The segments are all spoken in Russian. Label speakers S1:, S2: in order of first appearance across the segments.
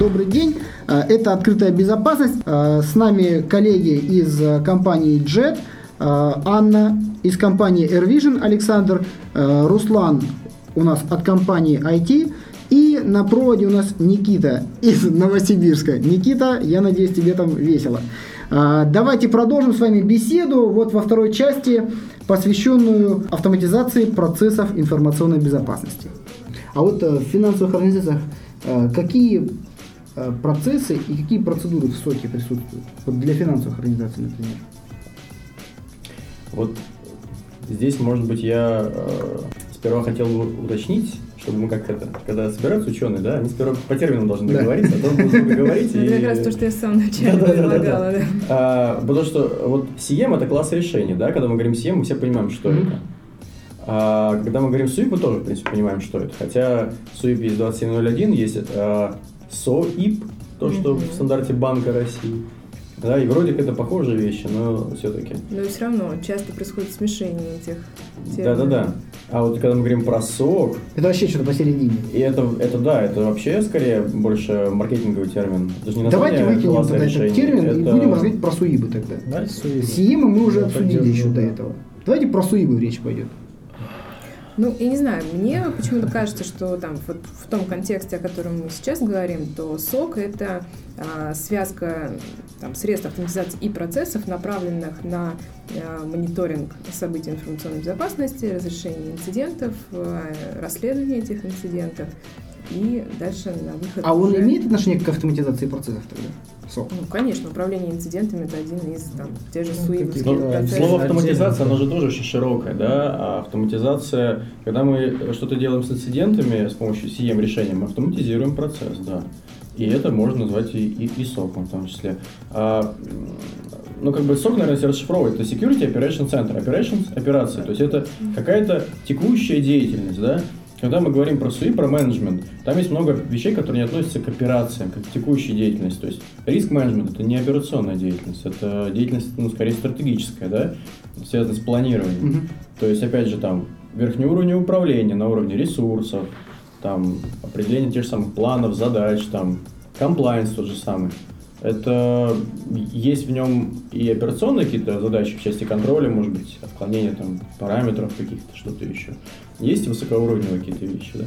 S1: добрый день. Э, это «Открытая безопасность». Э, с нами коллеги из компании JET, Анна из компании AirVision, Александр, Руслан у нас от компании IT, и на проводе у нас Никита из Новосибирска. Никита, я надеюсь, тебе там весело. Давайте продолжим с вами беседу вот во второй части, посвященную автоматизации процессов информационной безопасности. А вот в финансовых организациях Э, какие э, процессы и какие процедуры в СОКе присутствуют? Вот для финансовых организаций, например.
S2: Вот здесь, может быть, я э, сперва хотел бы уточнить, чтобы мы как это, когда собираются ученые, да, они сперва по терминам должны договориться, а потом будут договорить.
S3: Это как раз то, что я в самом начале предлагала, да.
S2: А, потому что вот CM это класс решений, да, когда мы говорим CM, мы все понимаем, что это. А когда мы говорим SUIP, мы тоже, в принципе, понимаем, что это. Хотя SUIP есть 2701, есть а, SOIP, то, что mm-hmm. в стандарте Банка России. Да, и вроде как это похожие вещи, но все-таки.
S3: Но все равно часто происходит смешение этих
S2: Да-да-да. А вот когда мы говорим про сок...
S1: Это вообще что-то посередине.
S2: И это, это да, это вообще скорее больше маркетинговый термин.
S1: Это не Давайте выкинем тогда этот термин это... и будем говорить про суибы тогда. Да, суибы. Сиимы мы уже обсудили еще до этого. Давайте про суибы речь пойдет.
S3: Ну, я не знаю, мне почему-то кажется, что там вот в том контексте, о котором мы сейчас говорим, то СОК — это а, связка там, средств автоматизации и процессов, направленных на а, мониторинг событий информационной безопасности, разрешение инцидентов, а, расследование этих инцидентов и дальше на выход.
S1: А он имеет отношение к автоматизации процессов тогда?
S3: СОК? Ну, конечно, управление инцидентами это один из там, те же суивовских
S2: ну, процессов. Слово автоматизация, оно же тоже очень широкое, да, а автоматизация, когда мы что-то делаем с инцидентами с помощью CM решения, мы автоматизируем процесс, да. И это можно назвать и, и, и соком в том числе. А, ну, как бы сок, наверное, если расшифровывать, это Security Operation Center. Operations – операция. То есть это какая-то текущая деятельность, да? Когда мы говорим про СУИ, про менеджмент, там есть много вещей, которые не относятся к операциям, как к текущей деятельности. То есть риск менеджмент это не операционная деятельность, это деятельность, ну, скорее стратегическая, да, связанная с планированием. Mm-hmm. То есть, опять же, там верхний уровень управления на уровне ресурсов, там определение тех же самых планов, задач, там комплайнс тот же самый. Это есть в нем и операционные какие-то задачи в части контроля, может быть, отклонение там параметров каких-то, что-то еще. Есть высокоуровневые какие-то вещи, да.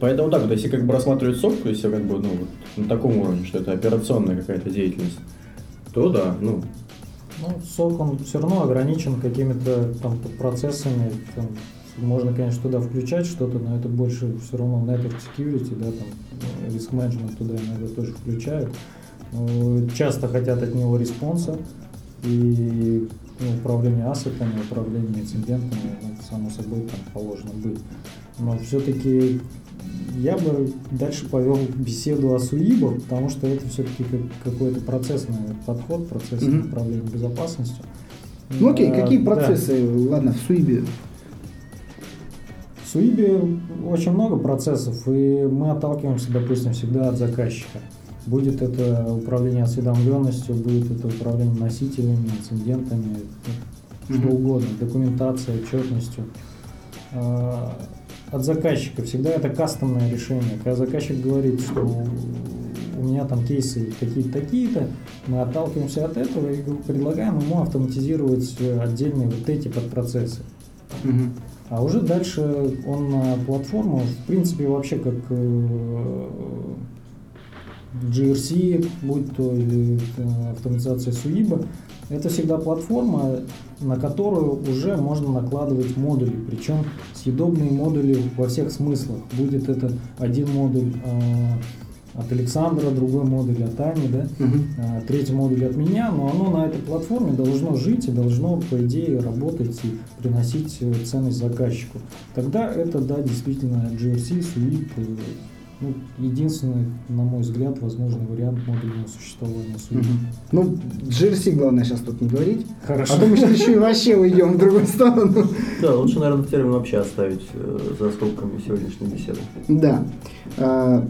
S2: Поэтому так, вот, если как бы рассматривать сок, то есть как бы, ну, вот, на таком уровне, что это операционная какая-то деятельность, то да, ну.
S4: Ну, SOC, он все равно ограничен какими-то там процессами, там, можно, конечно, туда включать что-то, но это больше все равно network security, да, там, риск менеджмент туда иногда тоже включают. Часто хотят от него response а, и ну, управление asset ами, управление инцидентами, ну, само собой, там положено быть. Но все-таки я бы дальше повел беседу о СУИБах, потому что это все-таки какой-то процессный подход, процессное mm-hmm. управление безопасностью.
S1: Ну окей, а, какие процессы, да. ладно, в СУИБе?
S4: В СУИБе очень много процессов, и мы отталкиваемся, допустим, всегда от заказчика. Будет это управление осведомленностью, будет это управление носителями, инцидентами, что угодно, документацией, отчетностью. А, от заказчика всегда это кастомное решение. Когда заказчик говорит, что у меня там кейсы какие-то такие-то, мы отталкиваемся от этого и предлагаем ему автоматизировать отдельные вот эти подпроцессы. Mm-hmm. А уже дальше он на платформу, в принципе, вообще как э, GRC, будь то или автоматизация SUIBA, это всегда платформа, на которую уже можно накладывать модули, причем съедобные модули во всех смыслах. Будет это один модуль э, от Александра, другой модуль от Ани, да? угу. третий модуль от меня, но оно на этой платформе должно жить и должно, по идее, работать и приносить э, ценность заказчику. Тогда это, да, действительно GRC, SUIP, ну, единственный, на мой взгляд, возможный вариант модульного существования судьи. Угу.
S1: Ну, GRC главное сейчас тут не говорить.
S4: Хорошо.
S1: А то мы сейчас еще и вообще уйдем в другую сторону.
S2: Да, лучше, наверное, термин вообще оставить э, за скобками сегодняшней беседы.
S1: Да. А,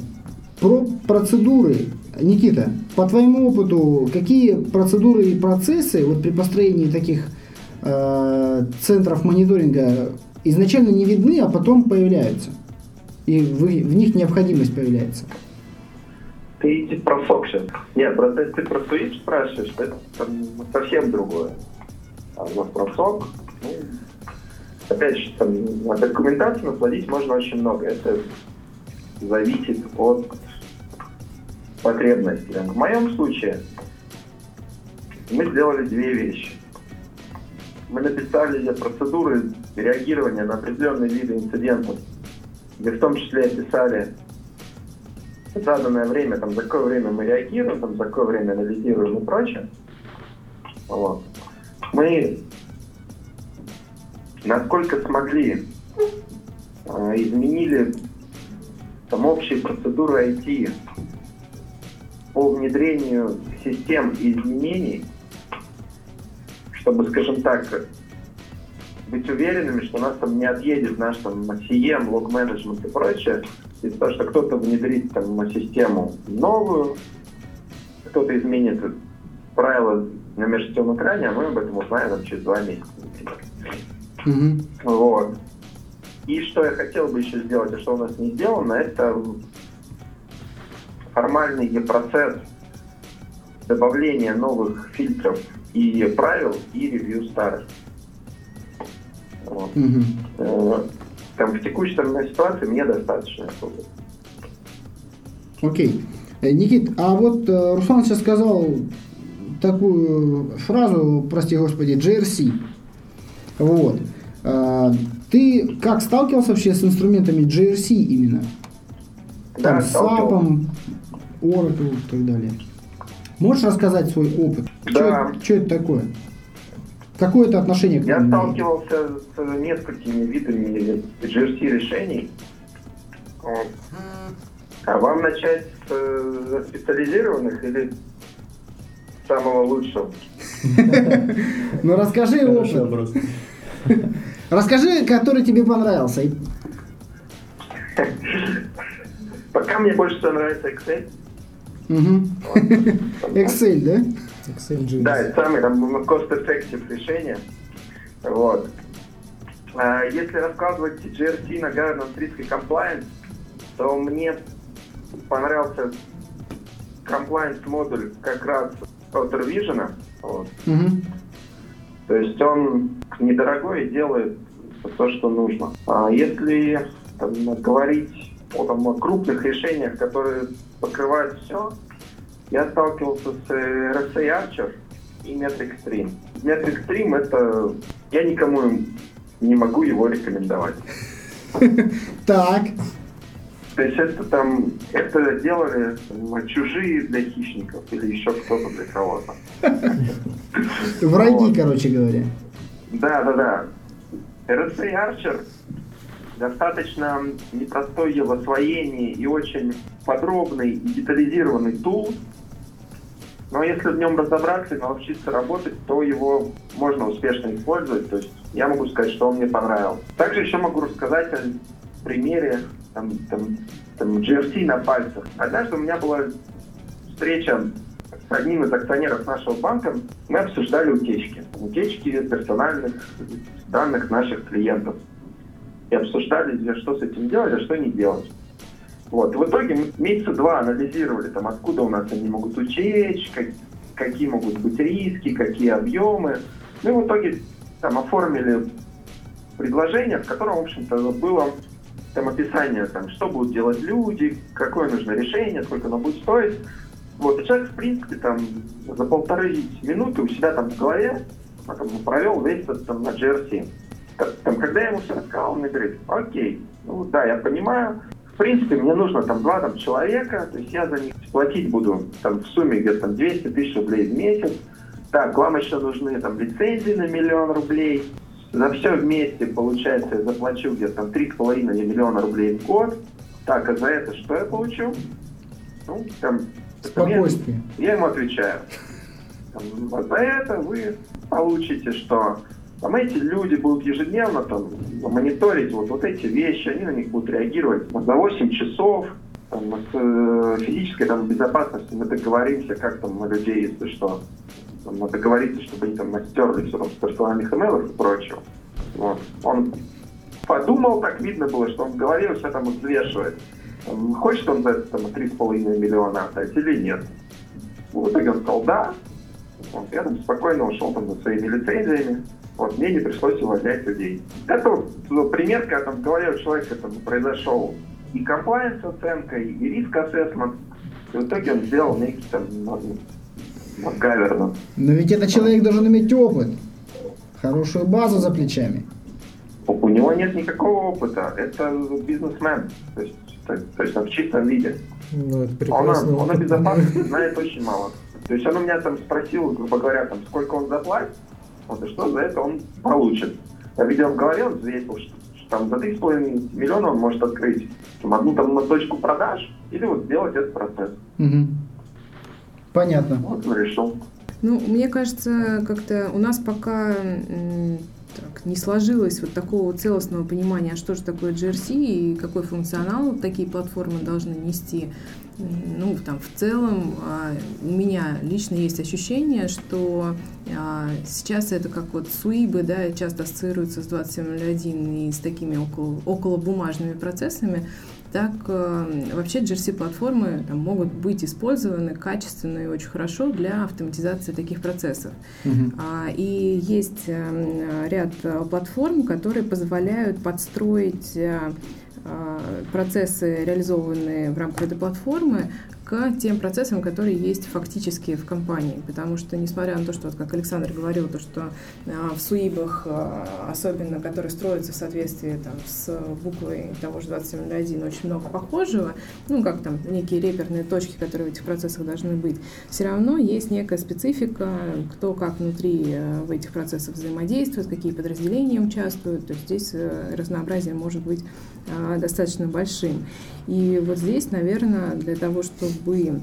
S1: про процедуры. Никита, по твоему опыту, какие процедуры и процессы вот при построении таких э, центров мониторинга изначально не видны, а потом появляются? И в, в них необходимость появляется.
S5: Ты иди про сейчас. Нет, просто если ты про Swift спрашиваешь, то это там, совсем другое. А вот про сок, ну, опять же, там, от документации насладить можно очень много. Это зависит от потребностей. В моем случае мы сделали две вещи. Мы написали процедуры реагирования на определенные виды инцидентов, где в том числе описали заданное время, там, за какое время мы реагируем, там, за какое время анализируем и прочее. Вот. Мы, насколько смогли, э, изменили там общие процедуры IT по внедрению систем изменений, чтобы, скажем так, быть уверенными, что нас там не отъедет наш там CM, лог менеджмент и прочее, из-за того, что кто-то внедрит там систему новую, кто-то изменит правила на межсетевом экране, а мы об этом узнаем там, через два месяца. Mm-hmm. Вот. И что я хотел бы еще сделать, а что у нас не сделано, это формальный процесс добавления новых фильтров и правил и ревью старых. Вот. Mm-hmm. Там в текущей ситуации мне достаточно.
S1: Окей. Э, Никит, а вот э, Руслан сейчас сказал такую фразу, прости господи, GRC. Вот. А, ты как сталкивался вообще с инструментами GRC именно?
S5: Да,
S1: Там, с SAP, Oracle и так далее. Можешь рассказать свой опыт?
S5: Да.
S1: Что это такое? Какое это отношение к
S5: Я сталкивался с несколькими видами GRC решений. А вам начать с э, специализированных или самого лучшего?
S1: Ну расскажи опыт. Расскажи, который тебе понравился.
S5: Пока мне больше всего нравится Excel.
S1: Excel, да?
S5: Да, это самое там cost-effective решение. Вот. А если раскладывать GRC на Governance Risk и Compliance, то мне понравился compliance модуль как раз от Revision. Вот. Угу. То есть он недорогой и делает то, что нужно. А если там, говорить о там, крупных решениях, которые покрывают все, я сталкивался с RSA Archer и Metric Stream. Metric Stream это... Я никому не могу его рекомендовать.
S1: Так.
S5: То есть это там, это делали там, чужие для хищников или еще кто-то для кого-то.
S1: Враги, короче говоря.
S5: Да, да, да. RSA Archer достаточно непростой в освоении и очень подробный и детализированный тул. Но если в нем разобраться и научиться работать, то его можно успешно использовать. То есть я могу сказать, что он мне понравился. Также еще могу рассказать о примере там, там, там, GRC на пальцах. Однажды у меня была встреча с одним из акционеров нашего банка. Мы обсуждали утечки. Утечки персональных данных наших клиентов и обсуждали, что с этим делать, а что не делать. Вот. В итоге месяца два анализировали, там, откуда у нас они могут утечь, как, какие могут быть риски, какие объемы. Ну и в итоге там оформили предложение, в котором, в общем-то, было там описание, там, что будут делать люди, какое нужно решение, сколько оно будет стоить. Вот, и человек, в принципе, там, за полторы минуты у себя там в голове там, провел весь этот там, на GRC. Там, когда я ему все рассказал, он мне говорит, окей, ну да, я понимаю, принципе, мне нужно там два там, человека, то есть я за них платить буду там в сумме где-то там 200 тысяч рублей в месяц. Так, вам еще нужны там лицензии на миллион рублей. За все вместе, получается, я заплачу где-то там 3,5 миллиона рублей в год. Так, а за это что я получу?
S1: Ну, там... Спокойствие.
S5: Я, я ему отвечаю. Там, а за это вы получите, что там эти люди будут ежедневно там, мониторить вот, вот эти вещи, они на них будут реагировать за 8 часов. Там, с э, физической там, безопасностью мы договоримся, как там на людей, если что. Там, надо договориться, чтобы они там настерли все там, с персональных имейлов и прочего. Вот. Он подумал, так видно было, что он в голове все там взвешивает. хочет он за это там 3,5 миллиона отдать или нет. В итоге он сказал да. Я там спокойно ушел там за своими лицензиями. Вот, мне не пришлось увольнять людей. Это вот пример, когда там голове у человека там произошел и комплайенс оценка, и риск ассессмент. И в итоге он сделал некий там гаверно.
S1: Но ведь этот человек должен иметь опыт, хорошую базу за плечами.
S5: У него нет никакого опыта. Это бизнесмен. То есть, то, то есть он в чистом виде.
S4: Ну, это
S5: Он,
S4: прекрасно.
S5: он о безопасности знает очень мало. То есть он у меня там спросил, грубо говоря, там, сколько он заплатит, вот, и что за это он получит. Я видел в голове, он взвесил, что, что там за 3,5 миллиона он может открыть там, одну там на точку продаж или вот сделать этот процесс.
S1: Мгм. Понятно.
S5: Вот он решил.
S3: Ну, мне кажется, как-то у нас пока так, не сложилось вот такого целостного понимания, а что же такое GRC и какой функционал такие платформы должны нести. Ну, там, в целом, а, у меня лично есть ощущение, что а, сейчас это как вот суибы, да, часто ассоциируются с 2701 и с такими около, около бумажными процессами, так э, вообще GRC-платформы могут быть использованы качественно и очень хорошо для автоматизации таких процессов. А, И есть э, ряд э, платформ, которые позволяют подстроить э, процессы, реализованные в рамках этой платформы, к тем процессам, которые есть фактически в компании. Потому что, несмотря на то, что, вот как Александр говорил, то, что э, в СУИБах, э, особенно которые строятся в соответствии там, с буквой того же 2701, очень много похожего, ну, как там некие реперные точки, которые в этих процессах должны быть, все равно есть некая специфика, кто как внутри э, в этих процессах взаимодействует, какие подразделения участвуют. То есть здесь разнообразие может быть достаточно большим. И вот здесь, наверное, для того, чтобы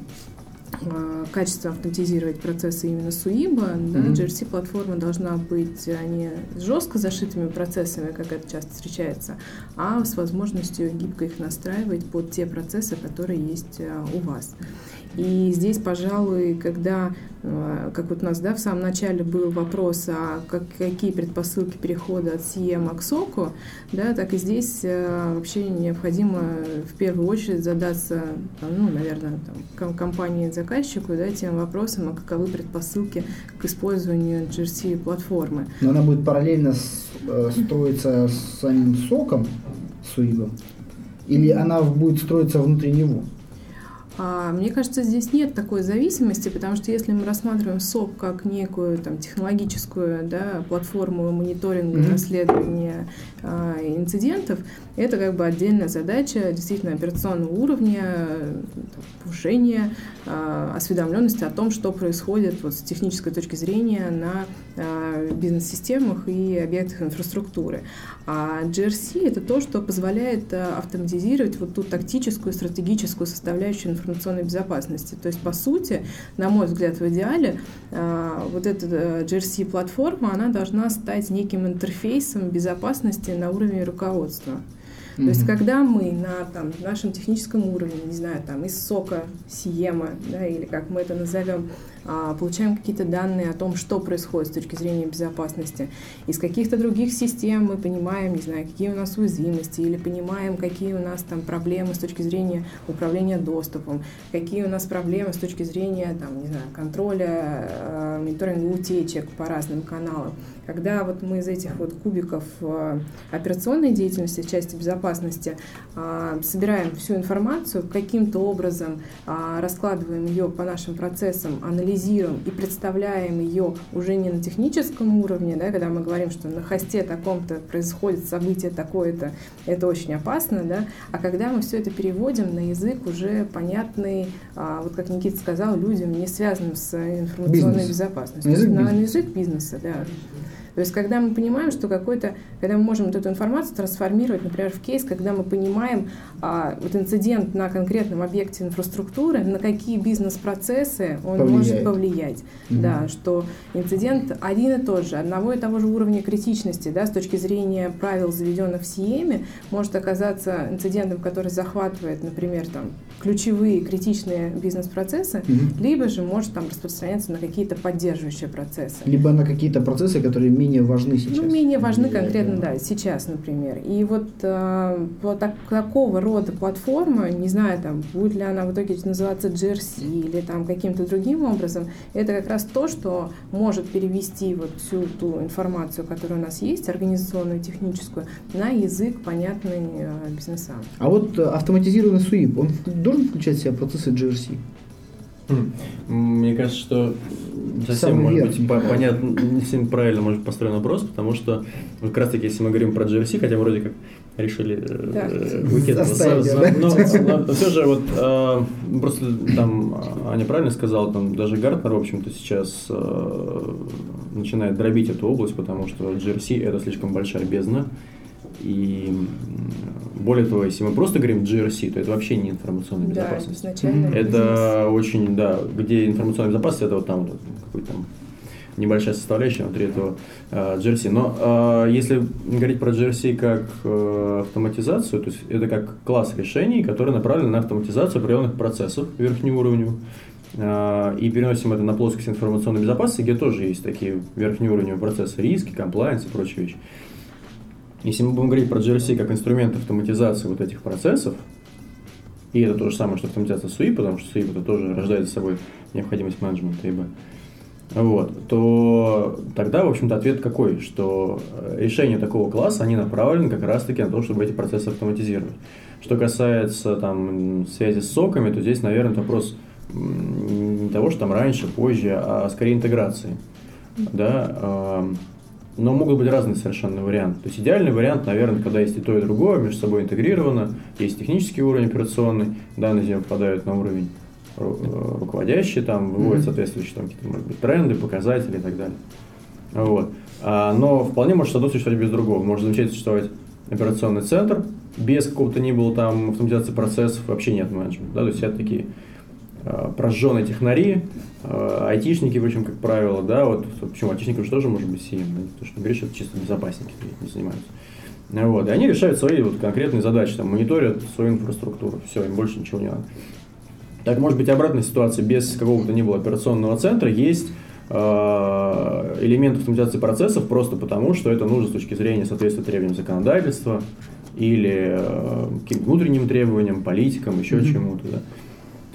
S3: э, качественно автоматизировать процессы именно СУИБа, да,
S1: Мгм.
S3: GRC-платформа должна быть а не с жестко зашитыми процессами, как это часто встречается, а с возможностью гибко их настраивать под те процессы, которые есть а, у вас. И здесь, пожалуй, когда, э, как вот у нас да, в самом начале был вопрос, а как, какие предпосылки перехода от CM к SOC, да, так и здесь э, вообще необходимо в первую очередь задаться, ну, наверное, там, ком- компании-заказчику да, тем вопросом, а каковы предпосылки к использованию GRC-платформы.
S1: Но она будет параллельно с- э, строиться с самим соком, суибом, или она будет строиться внутри него?
S3: А, Мне кажется, здесь нет такой зависимости, потому что если мы рассматриваем СОП как некую там, технологическую да, платформу мониторинга,
S1: Мгм.
S3: расследования а, инцидентов, это как бы отдельная задача действительно операционного уровня, повышения а, осведомленности о том, что происходит вот, с технической точки зрения на а, бизнес-системах и объектах инфраструктуры. А GRC это то, что позволяет а, автоматизировать вот ту тактическую, стратегическую составляющую информационной безопасности. То есть, по сути, на мой взгляд, в идеале вот эта GRC-платформа, она должна стать неким интерфейсом безопасности на уровне руководства. То есть, когда мы на там, нашем техническом уровне, не знаю, там, из сока, Сиема, да, или как мы это назовем, получаем какие-то данные о том, что происходит с точки зрения безопасности, из каких-то других систем мы понимаем, не знаю, какие у нас уязвимости, или понимаем, какие у нас там проблемы с точки зрения управления доступом, какие у нас проблемы с точки зрения, там, не знаю, контроля, э, мониторинга утечек по разным каналам. Когда вот мы из этих вот кубиков э, операционной деятельности в части безопасности а, собираем всю информацию, каким-то образом а, раскладываем ее по нашим процессам, анализируем и представляем ее уже не на техническом уровне, да, когда мы говорим, что на хосте таком-то происходит событие такое-то, это очень опасно, да, а когда мы все это переводим на язык уже понятный, а, вот как Никита сказал, людям, не связанным с информационной
S1: Бизнес.
S3: безопасностью,
S1: На язык
S3: на, на
S1: бизнеса.
S3: язык бизнеса, да. То есть, когда мы понимаем, что какой-то, когда мы можем вот эту информацию трансформировать, например, в кейс, когда мы понимаем а, вот инцидент на конкретном объекте инфраструктуры, на какие бизнес-процессы он
S1: Повлияет.
S3: может повлиять.
S1: Мгм.
S3: Да, что инцидент один и тот же, одного и того же уровня критичности, да, с точки зрения правил, заведенных в СИЕМе, может оказаться инцидентом, который захватывает, например, там, ключевые критичные бизнес-процессы,
S1: Мгм.
S3: либо же может там распространяться на какие-то поддерживающие процессы.
S1: Либо на какие-то процессы, которые менее важны сейчас.
S3: Ну, менее важны конкретно, да, сейчас, например. И вот э, вот так, такого рода платформа, не знаю, там, будет ли она в итоге называться GRC или там каким-то другим образом, это как раз то, что может перевести вот всю ту информацию, которая у нас есть, организационную, техническую, на язык, понятный э, бизнесам.
S1: А вот э, автоматизированный суип, он должен включать в себя процессы GRC?
S2: Хм. Мне кажется, что совсем,
S1: Самый
S2: может
S1: верхний.
S2: быть, по- понятно, не совсем правильно может быть построен вопрос, потому что вот как раз таки, если мы говорим про GRC, хотя вроде как решили э,
S3: Да.
S2: э, уйти от этого
S1: Заставить,
S2: сразу,
S1: да?
S2: но, все же вот э, просто там Аня правильно сказала, там даже Гартнер, в общем-то, сейчас э, начинает дробить эту область, потому что GRC это слишком большая бездна, и более того, если мы просто говорим GRC, то это вообще не информационная
S3: Да,
S2: безопасность.
S3: изначально бизнес.
S2: Это очень, да, где информационная безопасность, это вот там вот какой-то там небольшая составляющая внутри этого э, GRC. Но э, если говорить про GRC как э, автоматизацию, то есть это как класс решений, который направлен на автоматизацию определенных процессов верхнеуровневых. Э, и переносим это на плоскость информационной безопасности, где тоже есть такие верхнеуровневые процессы, риски, комплайенс и прочие вещи. Если мы будем говорить про GRC как инструмент автоматизации вот этих процессов, и это то же самое, что автоматизация SUI, потому что SUI это тоже рождает за собой необходимость менеджмента ИБ, вот, то тогда, в общем-то, ответ какой? Что э, решения такого класса, они направлены как раз-таки на то, чтобы эти процессы автоматизировать. Что касается там связи с соками, то здесь, наверное, вопрос не того, что там раньше, позже, а скорее интеграции. Да, ам, но могут быть разные совершенно варианты. То есть идеальный вариант, наверное, когда есть и то, и другое, между собой интегрировано, есть технический уровень операционный, данные него попадают на уровень ру- э, руководящий, там выводят
S1: Мгм.
S2: соответствующие там, какие-то, может быть, тренды, показатели и так далее. Вот. А, но вполне может одно существовать без другого. Может замечательно существовать операционный центр, без какого-то ни было там автоматизации процессов, вообще нет менеджмента. Да? То есть это такие прожженные технари, а, айтишники, в общем, как правило, да, вот почему айтишников же тоже может быть да? потому что говоришь, это чисто безопасники этим занимаются. Ну Вот. И они решают свои вот конкретные задачи, там, мониторят свою инфраструктуру, все, им больше ничего не надо. Так может быть обратная ситуация, без какого бы то ни было операционного центра есть э, элемент автоматизации процессов просто потому, что это нужно с точки зрения соответствия требованиям законодательства или э, каким-то внутренним требованиям, политикам, еще
S1: Мгм.
S2: чему-то. Да.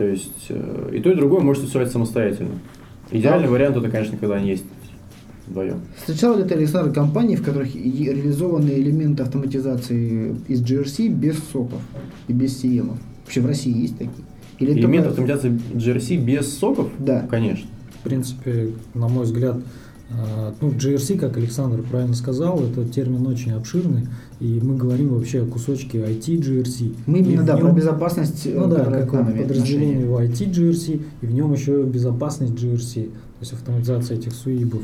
S2: То есть э, и то, и другое может существовать самостоятельно. Идеальный вариант это, конечно, когда они есть вдвоем.
S1: Встречал ли ты, Александр, компании, в которых реализованы элементы автоматизации из GRC без соков и без CM? Вообще в России есть такие? Или
S2: Элемент
S1: только-
S2: автоматизации GRC без соков?
S1: Да.
S2: Конечно.
S4: В принципе, на мой взгляд, ну, GRC, как Александр правильно сказал, это термин очень обширный, и мы говорим вообще о кусочке IT GRC.
S1: Мы именно, да,
S4: нем-
S1: про безопасность э,
S4: Ну да,
S1: которая
S4: как подразделение в IT GRC, и в нем еще безопасность GRC, то есть автоматизация этих суибов.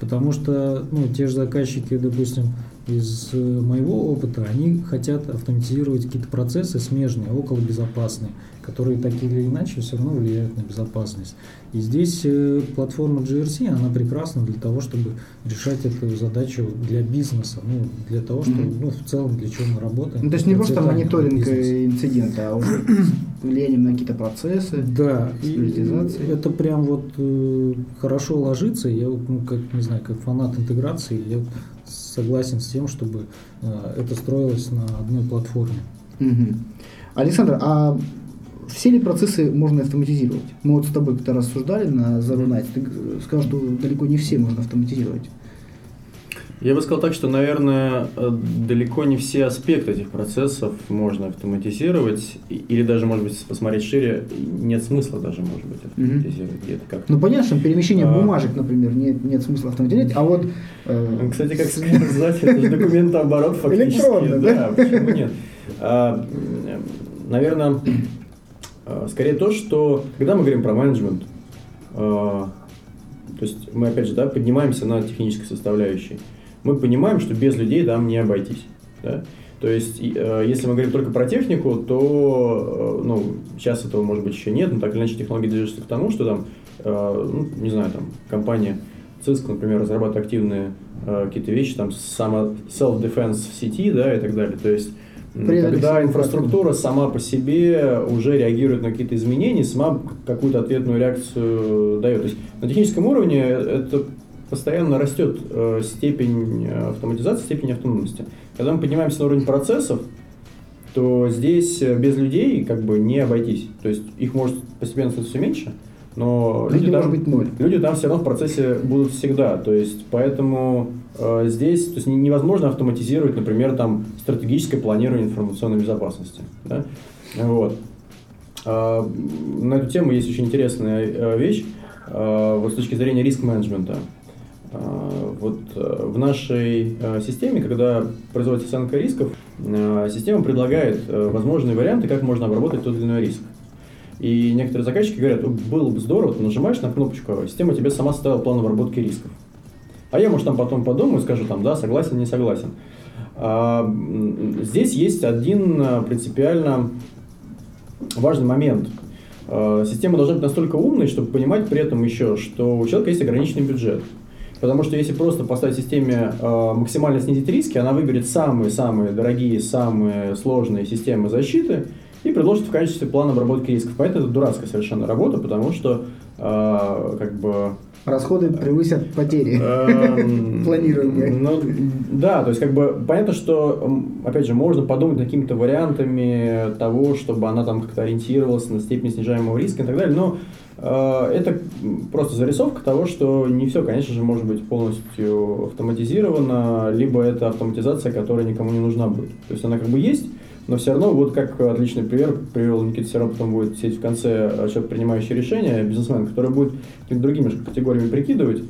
S4: Потому что ну, те же заказчики, допустим, из э, моего опыта, они хотят автоматизировать какие-то процессы смежные, околобезопасные, которые так или иначе все равно влияют на безопасность. И здесь э, платформа GRC, она прекрасна для того, чтобы решать эту задачу для бизнеса, ну, для того, чтобы, ну, в целом, для чего мы работаем.
S1: Ну, то есть не просто мониторинг э, инцидента, а уже влиянием на какие-то процессы.
S4: Да, и это прям вот э, хорошо ложится. Я вот, ну, как, не знаю, как фанат интеграции, я согласен с тем, чтобы э, это строилось на одной платформе.
S1: Мгм. Александр, а все ли процессы можно автоматизировать? Мы вот с тобой как-то рассуждали на Nights, ты г- сказал, что далеко не все можно автоматизировать.
S2: Я бы сказал так, что, наверное, э, далеко не все аспекты этих процессов можно автоматизировать, или даже, может быть, посмотреть шире, нет смысла даже, может быть, автоматизировать где-то как-то.
S1: Ну понятно, что перемещение
S2: А.
S1: бумажек, например, нет, нет смысла автоматизировать, а вот... э,
S2: Ну, Кстати, как сказать, это же документооборот фактически.
S1: Электронно, да?
S2: почему нет? А, м, Наверное, скорее то, что когда мы говорим про менеджмент, а, то есть мы, опять же, да, поднимаемся на технической составляющей, мы понимаем, что без людей там не обойтись. да. То есть, э, если мы говорим только про технику, то, э, ну, сейчас этого, может быть, еще нет, но так или иначе технологии движутся к тому, что там, э, ну, не знаю, там, компания Cisco, например, разрабатывает активные э, какие-то вещи, там, само self-defense в сети, да, и так далее. То есть, когда инфраструктура сама по себе уже реагирует на какие-то изменения, сама какую-то ответную реакцию дает. То есть, на техническом уровне это постоянно растет э, степень автоматизации, степень автономности. Когда мы поднимаемся на уровень процессов, то здесь без людей как бы не обойтись. То есть их может постепенно становиться все меньше, но
S1: люди, там, быть ноль.
S2: люди там все равно в процессе будут всегда. То есть поэтому э, здесь то есть невозможно автоматизировать, например, там стратегическое планирование информационной безопасности. Да? Вот. Э, на эту тему есть очень интересная э, вещь э, вот с точки зрения риск-менеджмента. Э, вот э, в нашей системе, когда производится оценка рисков, система предлагает возможные варианты, как можно обработать тот или иной риск. И некоторые заказчики говорят, было бы здорово, ты нажимаешь на кнопочку, а система тебе сама ставила план обработки рисков. А я, может, там потом подумаю и скажу, там, да, согласен, не согласен. А, здесь есть один а, принципиально важный момент. А, система должна быть настолько умной, чтобы понимать при этом еще, что у человека есть ограниченный бюджет. Потому что если просто поставить системе э, максимально снизить риски, она выберет самые-самые дорогие, самые сложные системы защиты, и предложит в качестве плана обработки рисков. Поэтому это дурацкая совершенно работа, потому что э, как бы
S1: Расходы превысят потери эм, планируемые.
S2: Ну, да, то есть как бы понятно, что, опять же, можно подумать какими-то вариантами того, чтобы она там как-то ориентировалась на степень снижаемого риска и так далее, но э, это просто зарисовка того, что не все, конечно же, может быть полностью автоматизировано, либо это автоматизация, которая никому не нужна будет. То есть она как бы есть, но все равно, вот как отличный пример привел Никита, все равно потом будет сидеть в конце э, человек, принимающий решение, бизнесмен, который будет другими категориями прикидывать,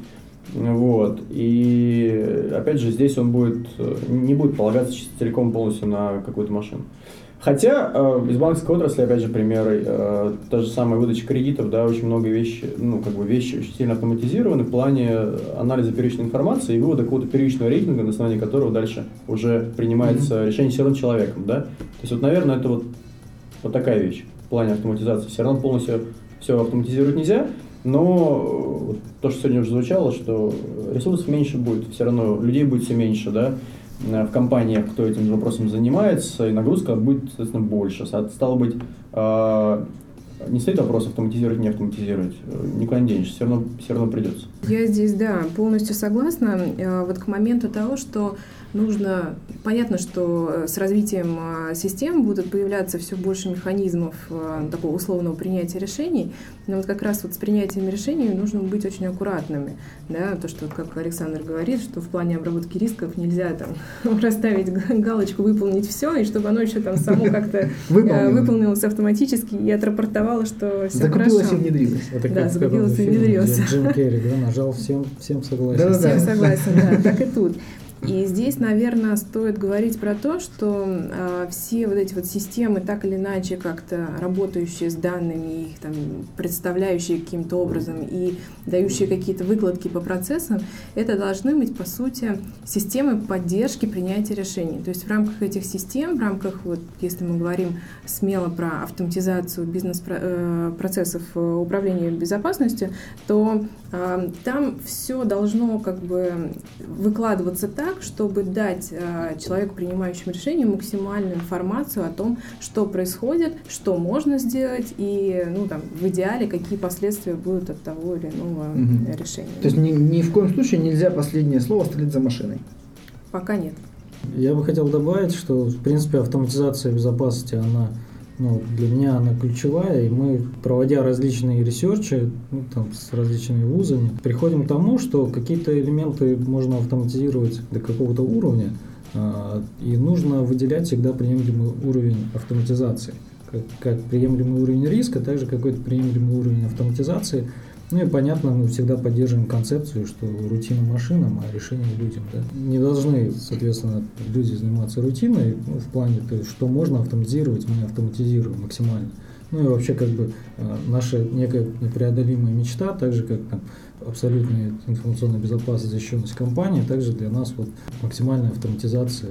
S2: вот. И опять же, здесь он будет, э, не будет полагаться целиком полностью на какую-то машину. Хотя э, из банковской отрасли, опять же, примеры, э, та же самая выдача кредитов, да, очень много вещей, ну, как бы вещи очень сильно автоматизированы в плане анализа первичной информации и вывода какого-то первичного рейтинга, на основании которого дальше уже принимается mm-hmm. решение все равно человеком, да. То есть, вот, наверное, это вот, вот такая вещь в плане автоматизации. Все равно полностью все автоматизировать нельзя, но вот то, что сегодня уже звучало, что ресурсов меньше будет, все равно людей будет все меньше, да, Э, в компаниях, кто этим вопросом занимается, и нагрузка будет, соответственно, больше. Стало быть, э, не стоит вопрос автоматизировать, не автоматизировать. Э, никуда не денешься, все равно, все равно придется.
S3: Я здесь, да, полностью согласна. Вот к моменту того, что нужно... Понятно, что э, с развитием систем будут появляться все больше механизмов такого условного принятия решений, но вот как раз вот с принятием решений нужно быть очень аккуратными. Да? То, что, как Александр говорит, что в плане обработки рисков нельзя там расставить галочку, выполнить все, и чтобы оно еще там само как-то э, выполнилось автоматически и отрапортовало, что все
S1: Закупилось и внедрилось.
S3: Это да, закупилось и внедрилось.
S4: Джим Керри, да, нажал всем, всем согласен.
S3: Да, да, всем согласен, да, так и тут. И здесь, наверное, стоит говорить про то, что э, все вот эти вот системы, так или иначе как-то работающие с данными, их там представляющие каким-то образом и дающие какие-то выкладки по процессам, это должны быть, по сути, системы поддержки принятия решений. То есть в рамках этих систем, в рамках, вот, если мы говорим смело про автоматизацию бизнес-процессов э, управления безопасностью, то э, там все должно как бы выкладываться так, так, чтобы дать э, человеку, принимающему решение, максимальную информацию о том, что происходит, что можно сделать и, ну, там, в идеале, какие последствия будут от того или иного угу. решения.
S1: То есть ни, ни в коем случае нельзя последнее слово оставить за машиной?
S3: Пока нет.
S4: Я бы хотел добавить, что, в принципе, автоматизация безопасности, она ну, для меня она ключевая, и мы, проводя различные ресерчи ну, там, с различными вузами, приходим к тому, что какие-то элементы можно автоматизировать до какого-то уровня, э, и нужно выделять всегда приемлемый уровень автоматизации. Как, как приемлемый уровень риска, также какой-то приемлемый уровень автоматизации – ну и понятно, мы всегда поддерживаем концепцию, что рутина машинам, а решение людям. Да? Не должны, соответственно, люди заниматься рутиной ну, в плане, то что можно автоматизировать, мы автоматизируем максимально. Ну и вообще как бы э, наша некая непреодолимая мечта, так же как там, абсолютная информационная безопасность, защищенность компании, а также для нас вот максимальная автоматизация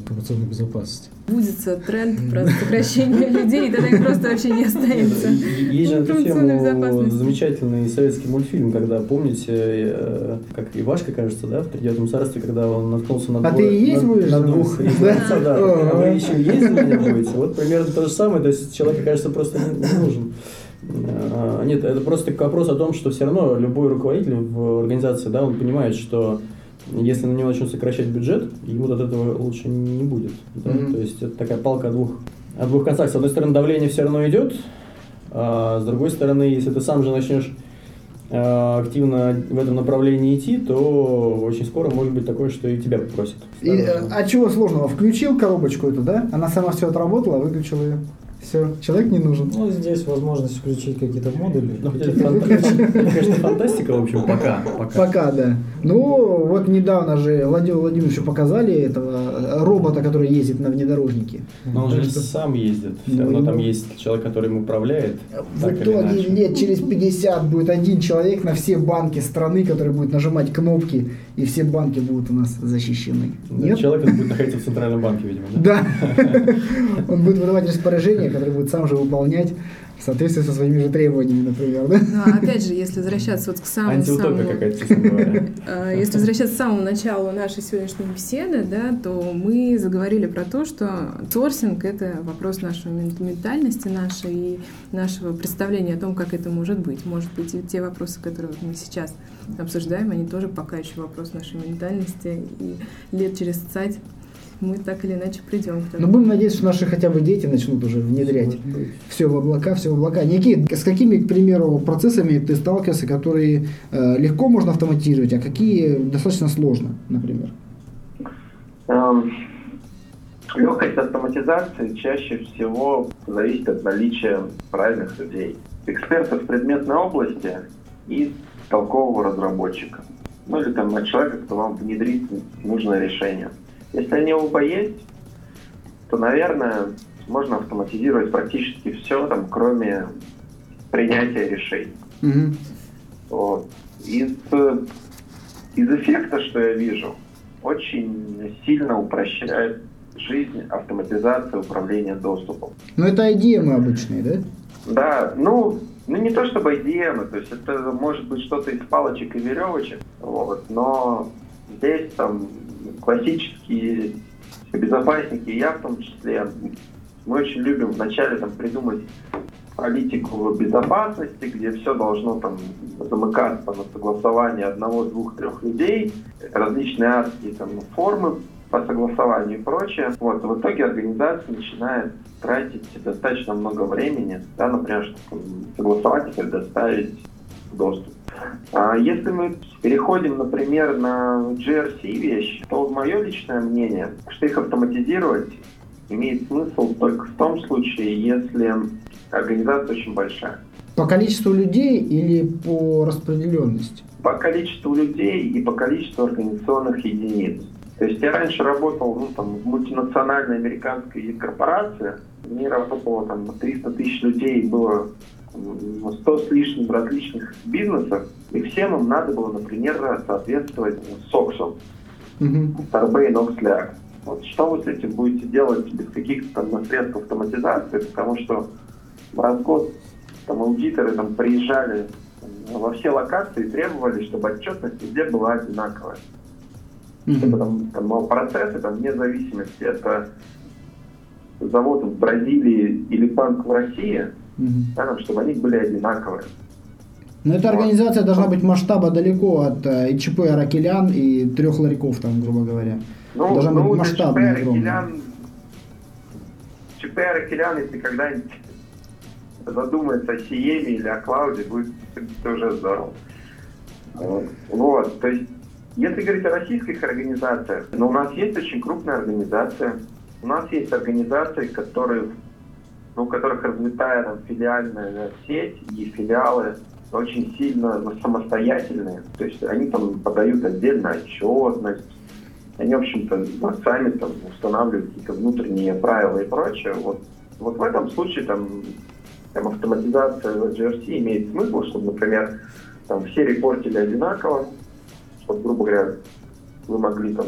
S4: информационной безопасности.
S3: Будет тренд про сокращение людей, тогда их просто вообще не останется.
S2: Есть же эту тему замечательный советский мультфильм, когда, помните, э, как Ивашка, кажется, да, в тридевятом царстве, когда он наткнулся на,
S1: а ты и есть будешь
S2: на двух да? А вы еще есть будете? Вот примерно то же самое, то есть человек, кажется, просто не нужен. А, нет, это просто вопрос о том, что все равно любой руководитель в организации, да, он понимает, что если на него начнут сокращать бюджет, ему от этого лучше не будет. Да? Mm-hmm. То есть это такая палка о двух, о двух концах. С одной стороны, давление все равно идет, а с другой стороны, если ты сам же начнешь а, активно в этом направлении идти, то очень скоро может быть такое, что и тебя попросят.
S1: И, а чего сложного? Включил коробочку эту, да? Она сама все отработала, выключил ее. Все, человек не нужен.
S4: Ну, здесь возможность включить какие-то модули. Ну,
S2: конечно, фантастика, в общем, пока.
S1: Пока, пока да. Ну, вот недавно же Владимиру Владимировичу показали этого робота, который ездит на внедорожнике.
S2: Но он же сам ездит. Все равно ну, там есть человек, который им управляет.
S1: В итоге лет через 50 будет один человек на все банки страны, который будет нажимать кнопки, и все банки будут у нас защищены.
S2: Нет? Человек будет находиться в центральном банке, видимо.
S1: Да. Он будет выдавать распоряжение, который будет сам же выполнять в соответствии со своими же требованиями, например. Да?
S3: Ну, а опять же, если возвращаться вот к самому... самому э, если возвращаться к самому началу нашей сегодняшней беседы, да, то мы заговорили про то, что сорсинг — это вопрос нашей ментальности нашей и нашего представления о том, как это может быть. Может быть, и те вопросы, которые мы сейчас обсуждаем, они тоже пока еще вопрос нашей ментальности, и лет через цать мы так или иначе придем к
S1: тому. Но будем надеяться, что наши хотя бы дети начнут уже внедрять все в облака, все в облака. Никит, с какими, к примеру, процессами ты сталкивался, которые э, легко можно автоматизировать, а какие достаточно сложно, например?
S5: Um, легкость автоматизации чаще всего зависит от наличия правильных людей, экспертов в предметной области и толкового разработчика. Ну или там от человека, кто вам внедрит нужное решение. Если они оба есть, то, наверное, можно автоматизировать практически все, там, кроме принятия решений. Mm-hmm. Вот. Из, из эффекта, что я вижу, очень сильно упрощает жизнь автоматизация управления доступом.
S1: Ну, это IDM обычные, да?
S5: Да, ну, ну не то чтобы IDM, то есть это может быть что-то из палочек и веревочек, вот, но здесь там классические безопасники, я в том числе, мы очень любим вначале там придумать политику безопасности, где все должно там замыкаться на согласование одного, двух, трех людей, различные адские там формы по согласованию и прочее. Вот, в итоге организация начинает тратить достаточно много времени, да, например, чтобы согласовать и предоставить доступ. А если мы переходим, например, на GRC вещи, то мое личное мнение, что их автоматизировать имеет смысл только в том случае, если организация очень большая.
S1: По количеству людей или по распределенности?
S5: По количеству людей и по количеству организационных единиц. То есть я раньше работал ну, там, в мультинациональной американской корпорации, в ней работало там 300 тысяч людей, было 100 с лишним различных бизнесов, и всем им надо было, например, соответствовать СОКСу, mm-hmm. Sarbanes-Oxley Вот что вы с этим будете делать без каких-то там средств автоматизации, потому что в год там аудиторы там приезжали во все локации и требовали, чтобы отчетность везде была одинаковая. Mm-hmm. Чтобы там, там процессы там, вне зависимости, это завод в Бразилии или банк в России – угу. чтобы они были одинаковые.
S1: Но эта организация вот. должна быть масштаба далеко от э, ИЧП Ракелян и трех ларьков, там, грубо говоря.
S5: Ну, должна ну, быть масштабная, огромная. ЧП Ракелян, если когда-нибудь задумается о Сиеме или о Клауде, будет тоже здорово. Вот. вот. То есть, если говорить о российских организациях, но ну, у нас есть очень крупная организация. У нас есть организации, которые у которых развитая там, филиальная сеть и филиалы очень сильно самостоятельные. То есть они там подают отдельно отчетность, они, в общем-то, сами там устанавливают какие-то внутренние правила и прочее. Вот, вот в этом случае там, там автоматизация в GRC имеет смысл, чтобы, например, там все репортили одинаково, чтобы, грубо говоря, вы могли там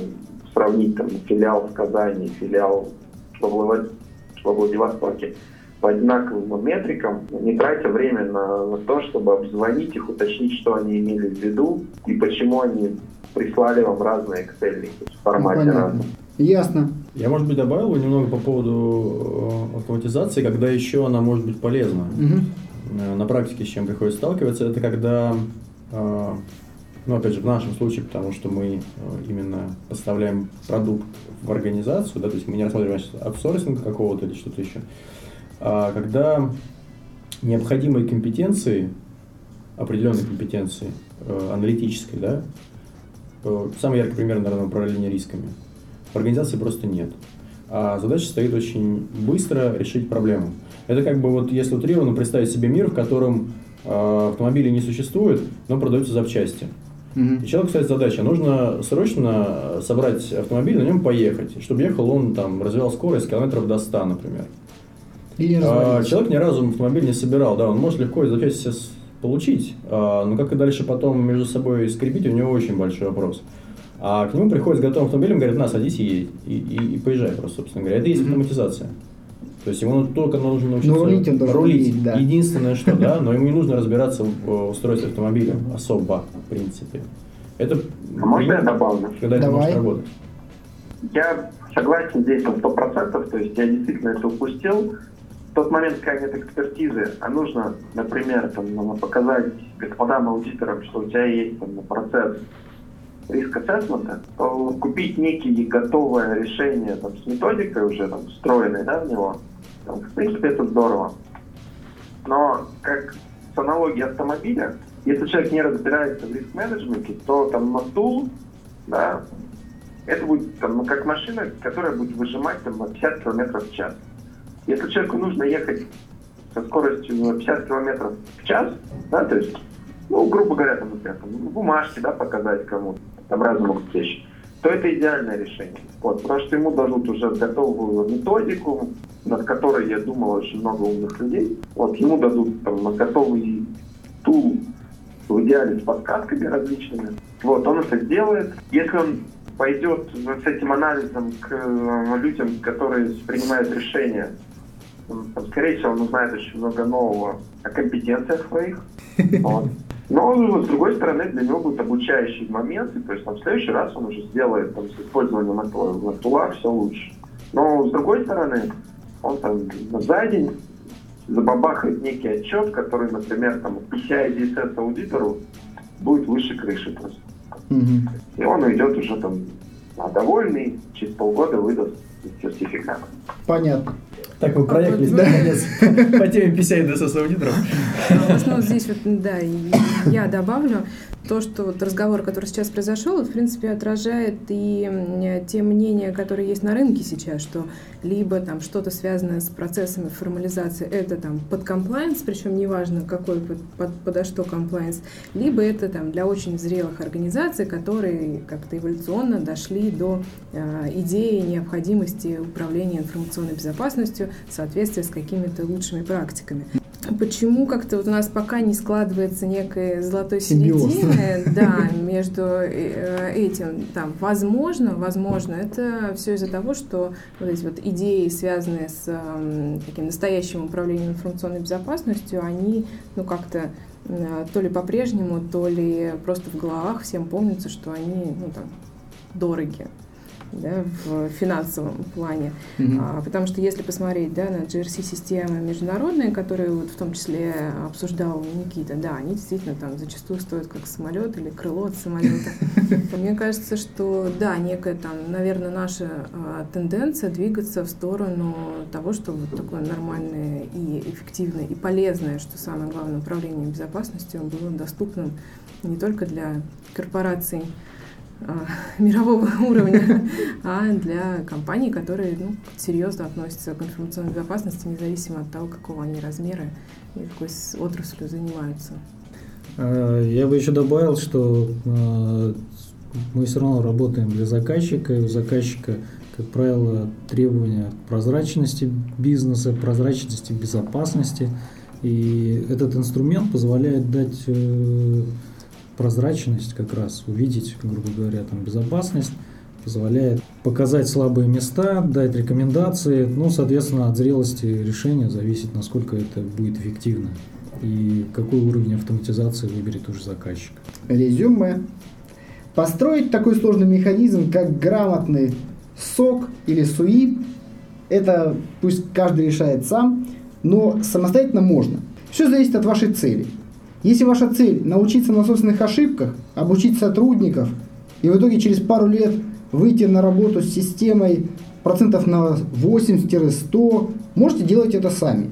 S5: сравнить там филиал в Казани, филиал в Владивостоке по одинаковым метрикам, не тратя время на, на то, чтобы обзвонить их, уточнить, что они имели в виду и почему они прислали вам разные Excel в формате ну, разном.
S1: Ясно.
S2: Я, может быть, добавил немного по поводу э, автоматизации, когда еще она может быть полезна. Угу. на практике с чем приходится сталкиваться, это когда, ну, опять же, в нашем случае, потому что мы именно поставляем продукт в организацию, да, то есть мы не рассматриваем аутсорсинг какого-то или что-то еще, когда необходимые компетенции, определенные компетенции э, аналитической, да, э, самый яркий пример, наверное, управления рисками, в организации просто нет. А задача стоит очень быстро решить проблему. Это как бы вот, если утрированно представить себе мир, в котором э, автомобилей не существует, но продаются запчасти. Mm-hmm. И человеку стоит задача, нужно срочно собрать автомобиль, на нем поехать, чтобы ехал он там, развивал скорость километров до 100, например.
S1: Или
S2: а, человек ни разу автомобиль не собирал, да, он может легко из запчасти получить, а, но как и дальше потом между собой скрепить, у него очень большой вопрос. А к нему приходит с готовым автомобилем, говорит, на, садись и едь, и, и, и поезжай просто, собственно говоря. Это и есть автоматизация. То есть ему только нужно научиться
S1: но рулить. Он рулить. рулить
S2: да. Единственное, что, да, но ему не нужно разбираться в устройстве автомобиля особо, в принципе. Это
S5: а можно я добавлю?
S2: Когда Давай. это может работать.
S5: Я согласен здесь на сто процентов, то есть я действительно это упустил тот момент, когда нет экспертизы, а нужно, например, там, показать господам аудиторам, что у тебя есть там, процесс риск ассессмента, то купить некие готовое решение там, с методикой уже там, встроенной да, в него, там, в принципе, это здорово. Но как с аналогией автомобиля, если человек не разбирается в риск-менеджменте, то там на тул, да, это будет там, ну, как машина, которая будет выжимать там, 50 км в час. Если человеку нужно ехать со скоростью 50 км в час, да, то есть, ну, грубо говоря, там, например, там, бумажки, да, показать кому-то, там разные могут вещи, то это идеальное решение. Вот, потому что ему дадут уже готовую методику, над которой, я думал, очень много умных людей. Вот, ему дадут там, готовый тул, в идеале с подсказками различными. Вот, он это сделает. Если он пойдет с этим анализом к э, людям, которые принимают решения, скорее всего, он узнает очень много нового о компетенциях своих. Вот. Но, с другой стороны, для него будут обучающие моменты, то есть там, в следующий раз он уже сделает там, с использованием этого тула все лучше. Но, с другой стороны, он там за день забабахает некий отчет, который, например, там, PCI DSS аудитору будет выше крыши просто. Mm-hmm. И он уйдет уже там довольный, через полгода выдаст сертификат.
S1: Понятно.
S2: Так, мы проехались, да, наконец, по теме PCI DSS аудиторов.
S3: Ну, здесь вот, да, я добавлю, то, что вот разговор, который сейчас произошел, в принципе, отражает и те мнения, которые есть на рынке сейчас, что либо там что-то связанное с процессами формализации, это там под комплайенс, причем неважно, какой под, под, подо что комплайенс, либо это там для очень зрелых организаций, которые как-то эволюционно дошли до э, идеи необходимости управления информационной безопасностью в соответствии с какими-то лучшими практиками. Почему как-то вот у нас пока не складывается некой золотой Симбиоз. середины, да, между э, этим, там, возможно, возможно, это все из-за того, что вот эти вот идеи, связанные с таким настоящим управлением информационной безопасностью, они, ну, как-то э, то ли по-прежнему, то ли просто в головах всем помнится, что они, ну, там, дороги да, в финансовом плане. Mm-hmm. А, потому что если посмотреть да, на GRC-системы международные, которые вот в том числе обсуждал Никита, да, они действительно там зачастую стоят как самолет или крыло от самолета. Мне кажется, что да, некая там, наверное, наша а, тенденция двигаться в сторону того, что вот такое нормальное и эффективное и полезное, что самое главное, управление безопасностью было доступным не только для корпораций, мирового уровня, а для компаний, которые ну, серьезно относятся к информационной безопасности, независимо от того, какого они размера и какой отраслью занимаются.
S4: А, я бы еще добавил, что а, мы все равно работаем для заказчика, и у заказчика, как правило, требования прозрачности бизнеса, прозрачности безопасности. И этот инструмент позволяет дать э, прозрачность как раз, увидеть, грубо говоря, там безопасность, позволяет показать слабые места, дать рекомендации. Ну, соответственно, от зрелости решения зависит, насколько это будет эффективно и какой уровень автоматизации выберет уже заказчик.
S1: Резюме. Построить такой сложный механизм, как грамотный сок или СУИ, это пусть каждый решает сам, но самостоятельно можно. Все зависит от вашей цели. Если ваша цель научиться на собственных ошибках, обучить сотрудников и в итоге через пару лет выйти на работу с системой процентов на 80-100, можете делать это сами.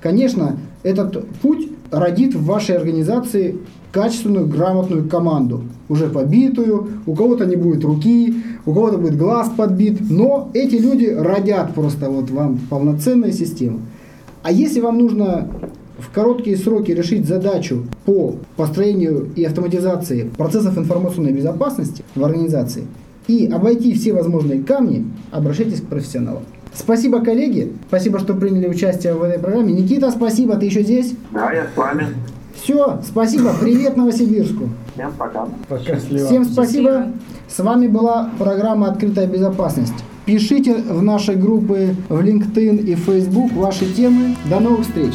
S1: Конечно, этот путь родит в вашей организации качественную, грамотную команду, уже побитую, у кого-то не будет руки, у кого-то будет глаз подбит, но эти люди родят просто вот вам полноценную систему. А если вам нужно в короткие сроки решить задачу по построению и автоматизации процессов информационной безопасности в организации и обойти все возможные камни, обращайтесь к профессионалам. Спасибо, коллеги. Спасибо, что приняли участие в этой программе. Никита, спасибо. Ты еще здесь?
S5: Да, я с вами.
S1: Все, спасибо. Привет Новосибирску.
S5: Всем пока.
S4: Пока.
S1: Всем спасибо. С вами была программа «Открытая безопасность». Пишите в наши группы в LinkedIn и Facebook ваши темы. До новых встреч!